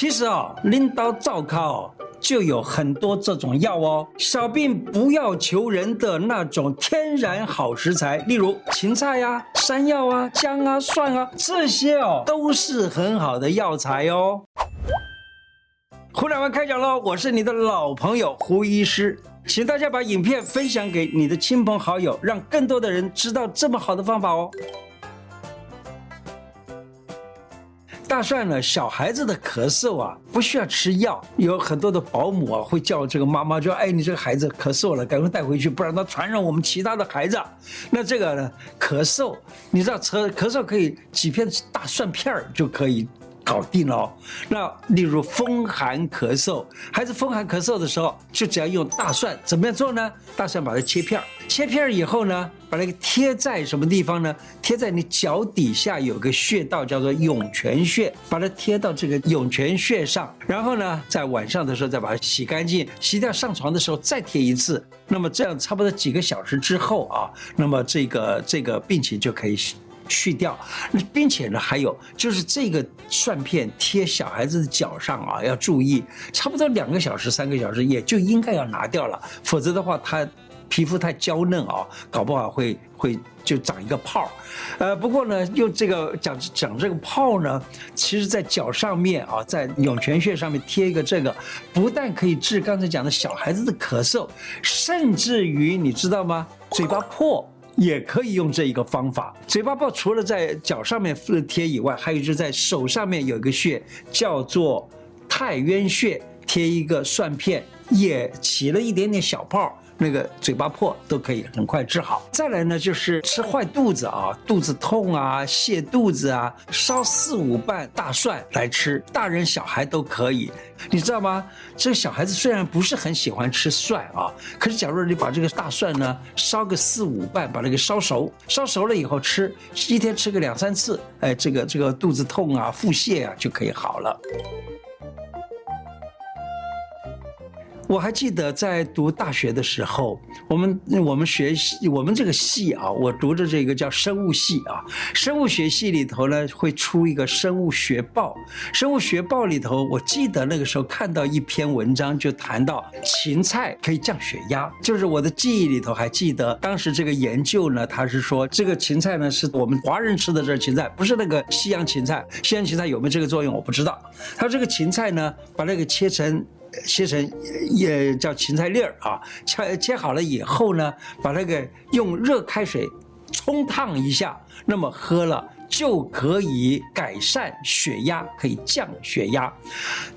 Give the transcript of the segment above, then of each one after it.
其实啊，拎刀照靠就有很多这种药哦。小病不要求人的那种天然好食材，例如芹菜呀、山药啊、姜啊、蒜啊，这些哦都是很好的药材哦。胡乃文开讲喽，我是你的老朋友胡医师，请大家把影片分享给你的亲朋好友，让更多的人知道这么好的方法哦。大蒜呢，小孩子的咳嗽啊，不需要吃药。有很多的保姆啊，会叫这个妈妈，就哎，你这个孩子咳嗽了，赶快带回去，不然他传染我们其他的孩子。那这个呢，咳嗽，你知道，咳咳嗽可以几片大蒜片儿就可以。搞定了。那例如风寒咳嗽，孩子风寒咳嗽的时候，就只要用大蒜，怎么样做呢？大蒜把它切片儿，切片儿以后呢，把那个贴在什么地方呢？贴在你脚底下有个穴道叫做涌泉穴，把它贴到这个涌泉穴上，然后呢，在晚上的时候再把它洗干净，洗掉上床的时候再贴一次。那么这样差不多几个小时之后啊，那么这个这个病情就可以。去掉，并且呢，还有就是这个蒜片贴小孩子的脚上啊，要注意，差不多两个小时、三个小时也就应该要拿掉了，否则的话，他皮肤太娇嫩啊，搞不好会会就长一个泡。呃，不过呢，用这个讲讲这个泡呢，其实在脚上面啊，在涌泉穴上面贴一个这个，不但可以治刚才讲的小孩子的咳嗽，甚至于你知道吗？嘴巴破。也可以用这一个方法，嘴巴泡除了在脚上面贴以外，还有就是在手上面有一个穴叫做太渊穴，贴一个蒜片，也起了一点点小泡。那个嘴巴破都可以很快治好。再来呢，就是吃坏肚子啊，肚子痛啊，泻肚子啊，烧四五瓣大蒜来吃，大人小孩都可以。你知道吗？这个小孩子虽然不是很喜欢吃蒜啊，可是假如你把这个大蒜呢烧个四五瓣，把它给烧熟，烧熟了以后吃，一天吃个两三次，哎，这个这个肚子痛啊，腹泻啊就可以好了。我还记得在读大学的时候，我们我们学系我们这个系啊，我读的这个叫生物系啊，生物学系里头呢会出一个生物学报，生物学报里头，我记得那个时候看到一篇文章，就谈到芹菜可以降血压，就是我的记忆里头还记得当时这个研究呢，他是说这个芹菜呢是我们华人吃的这芹菜，不是那个西洋芹菜，西洋芹菜有没有这个作用我不知道，他这个芹菜呢把那个切成。切成也叫芹菜粒儿啊，切切好了以后呢，把那个用热开水冲烫一下，那么喝了。就可以改善血压，可以降血压。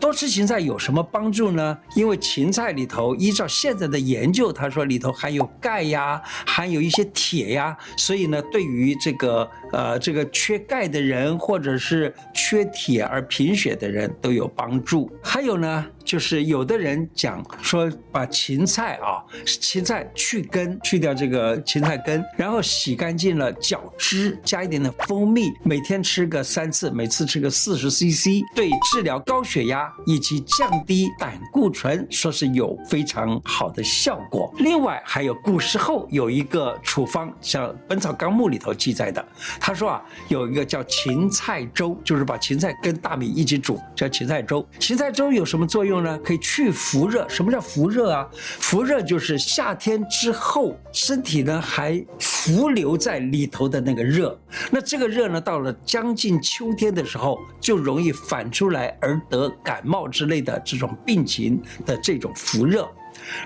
多吃芹菜有什么帮助呢？因为芹菜里头，依照现在的研究，他说里头含有钙呀，含有一些铁呀，所以呢，对于这个呃这个缺钙的人或者是缺铁而贫血的人都有帮助。还有呢，就是有的人讲说，把芹菜啊，芹菜去根，去掉这个芹菜根，然后洗干净了，搅汁，加一点点蜂蜜。每天吃个三次，每次吃个四十 CC，对治疗高血压以及降低胆固醇，说是有非常好的效果。另外还有古时候有一个处方，像《本草纲目》里头记载的，他说啊，有一个叫芹菜粥，就是把芹菜跟大米一起煮，叫芹菜粥。芹菜粥有什么作用呢？可以去伏热。什么叫伏热啊？伏热就是夏天之后，身体呢还浮留在里头的那个热。那这个热。呢，到了将近秋天的时候，就容易反出来而得感冒之类的这种病情的这种伏热。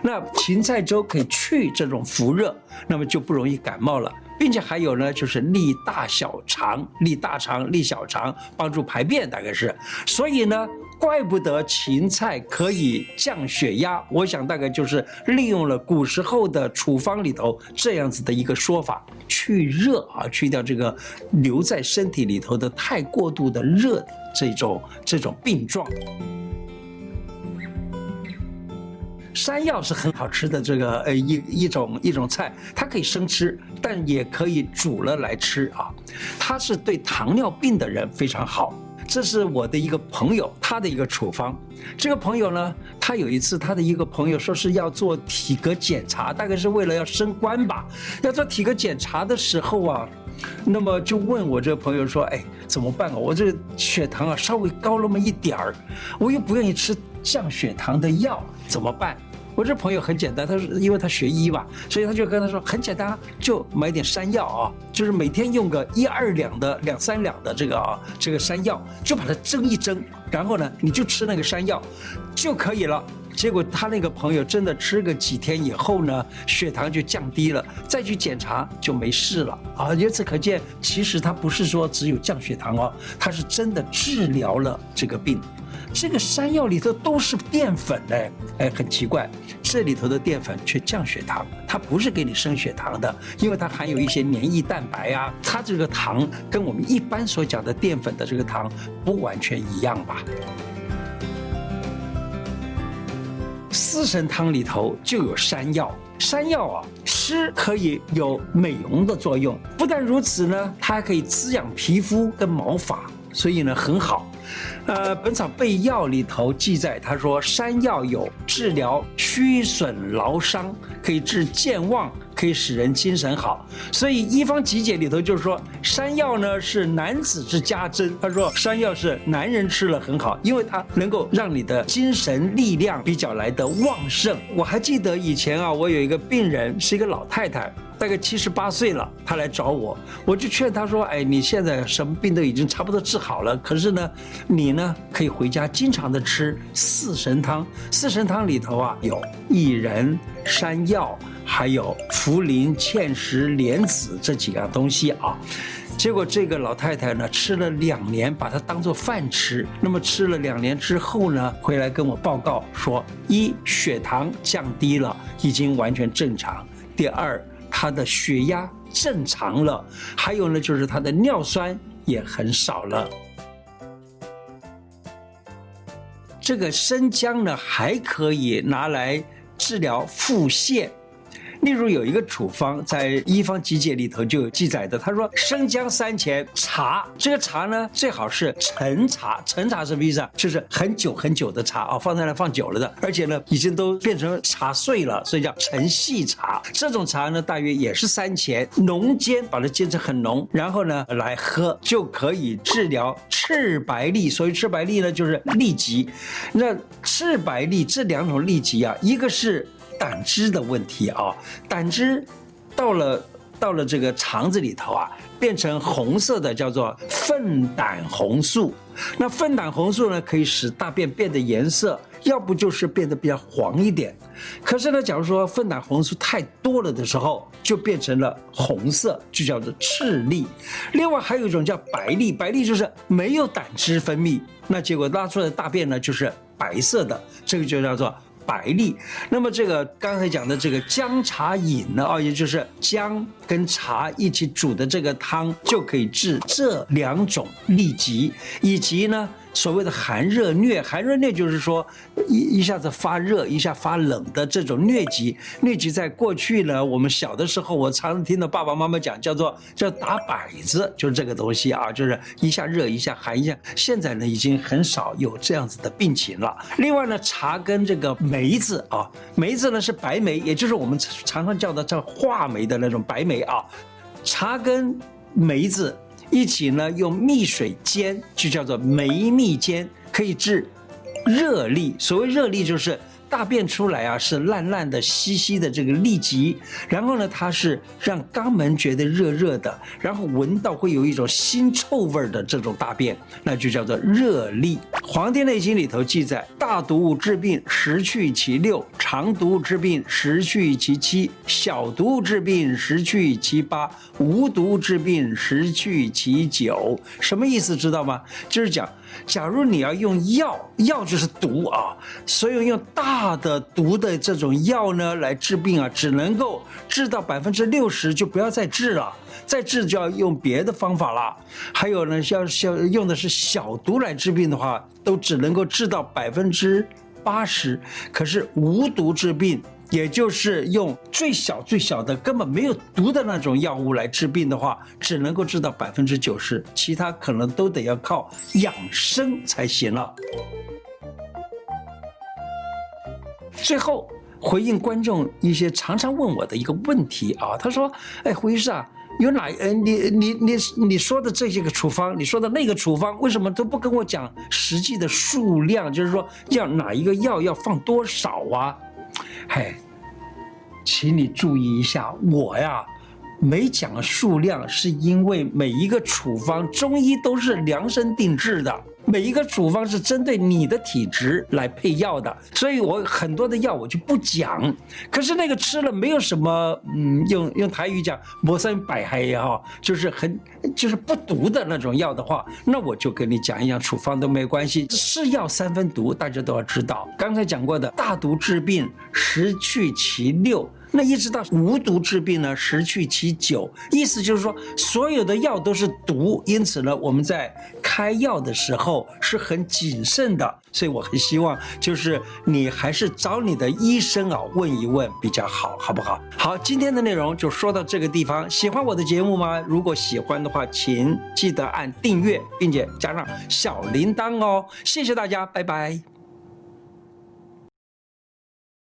那芹菜粥可以去这种伏热，那么就不容易感冒了，并且还有呢，就是利大小肠、利大肠、利小肠，帮助排便，大概是。所以呢。怪不得芹菜可以降血压，我想大概就是利用了古时候的处方里头这样子的一个说法，去热啊，去掉这个留在身体里头的太过度的热这种这种病状。山药是很好吃的这个呃一一种一种菜，它可以生吃，但也可以煮了来吃啊，它是对糖尿病的人非常好。这是我的一个朋友，他的一个处方。这个朋友呢，他有一次他的一个朋友说是要做体格检查，大概是为了要升官吧。要做体格检查的时候啊，那么就问我这朋友说：“哎，怎么办啊？我这血糖啊稍微高那么一点儿，我又不愿意吃降血糖的药，怎么办？”我这朋友很简单，他说，因为他学医嘛，所以他就跟他说很简单，就买点山药啊，就是每天用个一二两的、两三两的这个啊，这个山药，就把它蒸一蒸，然后呢，你就吃那个山药就可以了。结果他那个朋友真的吃个几天以后呢，血糖就降低了，再去检查就没事了啊。由此可见，其实他不是说只有降血糖哦，他是真的治疗了这个病。这个山药里头都是淀粉哎，哎，很奇怪，这里头的淀粉却降血糖，它不是给你升血糖的，因为它含有一些免疫蛋白啊，它这个糖跟我们一般所讲的淀粉的这个糖不完全一样吧。四神汤里头就有山药，山药啊吃可以有美容的作用，不但如此呢，它还可以滋养皮肤跟毛发，所以呢很好。呃，《本草备药》里头记载，他说山药有治疗虚损劳伤，可以治健忘，可以使人精神好。所以《医方集解》里头就是说，山药呢是男子之家珍。他说山药是男人吃了很好，因为它能够让你的精神力量比较来得旺盛。我还记得以前啊，我有一个病人是一个老太太。大概七十八岁了，他来找我，我就劝他说：“哎，你现在什么病都已经差不多治好了，可是呢，你呢可以回家经常的吃四神汤。四神汤里头啊有薏仁、山药，还有茯苓、芡实、莲子这几样东西啊。结果这个老太太呢吃了两年，把它当做饭吃。那么吃了两年之后呢，回来跟我报告说：一，血糖降低了，已经完全正常；第二。”他的血压正常了，还有呢，就是他的尿酸也很少了。这个生姜呢，还可以拿来治疗腹泻。例如有一个处方在《医方集解》里头就有记载的，他说生姜三钱茶，这个茶呢最好是陈茶，陈茶什么意思啊？就是很久很久的茶啊，放在那放久了的，而且呢已经都变成茶碎了，所以叫陈细茶。这种茶呢大约也是三钱，浓煎，把它煎成很浓，然后呢来喝就可以治疗赤白痢。所以赤白痢呢就是痢疾。那赤白痢这两种痢疾啊，一个是。胆汁的问题啊，胆汁到了到了这个肠子里头啊，变成红色的，叫做粪胆红素。那粪胆红素呢，可以使大便变得颜色，要不就是变得比较黄一点。可是呢，假如说粪胆红素太多了的时候，就变成了红色，就叫做赤痢。另外还有一种叫白痢，白痢就是没有胆汁分泌，那结果拉出来的大便呢就是白色的，这个就叫做。白痢，那么这个刚才讲的这个姜茶饮呢，哦，也就是姜跟茶一起煮的这个汤，就可以治这两种痢疾，以及呢。所谓的寒热疟，寒热疟就是说一一下子发热，一下发冷的这种疟疾。疟疾在过去呢，我们小的时候，我常听到爸爸妈妈讲，叫做叫打摆子，就是这个东西啊，就是一下热一下寒一下。现在呢，已经很少有这样子的病情了。另外呢，茶跟这个梅子啊，梅子呢是白梅，也就是我们常常叫的叫话梅的那种白梅啊，茶跟梅子。一起呢，用蜜水煎，就叫做梅蜜煎，可以治热痢。所谓热痢，就是大便出来啊，是烂烂的、稀稀的这个痢疾。然后呢，它是让肛门觉得热热的，然后闻到会有一种腥臭味的这种大便，那就叫做热痢。《黄帝内经》里头记载：大毒治病，十去其六；长毒治病，十去其七；小毒治病，十去其八；无毒治病，十去其九。什么意思？知道吗？就是讲，假如你要用药，药就是毒啊，所以用大的毒的这种药呢来治病啊，只能够治到百分之六十，就不要再治了。再治就要用别的方法了。还有呢，要要用的是小毒来治病的话，都只能够治到百分之八十。可是无毒治病，也就是用最小最小的根本没有毒的那种药物来治病的话，只能够治到百分之九十，其他可能都得要靠养生才行了。最后回应观众一些常常问我的一个问题啊，他说：“哎，胡医师啊。”有哪呃，你你你你说的这些个处方，你说的那个处方，为什么都不跟我讲实际的数量？就是说，要哪一个药要放多少啊？嘿，请你注意一下，我呀。没讲数量，是因为每一个处方中医都是量身定制的，每一个处方是针对你的体质来配药的，所以我很多的药我就不讲。可是那个吃了没有什么，嗯，用用台语讲“没什么百害”也好，就是很就是不毒的那种药的话，那我就跟你讲一讲处方都没关系。是药三分毒，大家都要知道。刚才讲过的大毒治病，十去其六。那一直到无毒治病呢，十去其九，意思就是说，所有的药都是毒，因此呢，我们在开药的时候是很谨慎的。所以我很希望，就是你还是找你的医生啊问一问比较好，好不好？好，今天的内容就说到这个地方。喜欢我的节目吗？如果喜欢的话，请记得按订阅，并且加上小铃铛哦。谢谢大家，拜拜。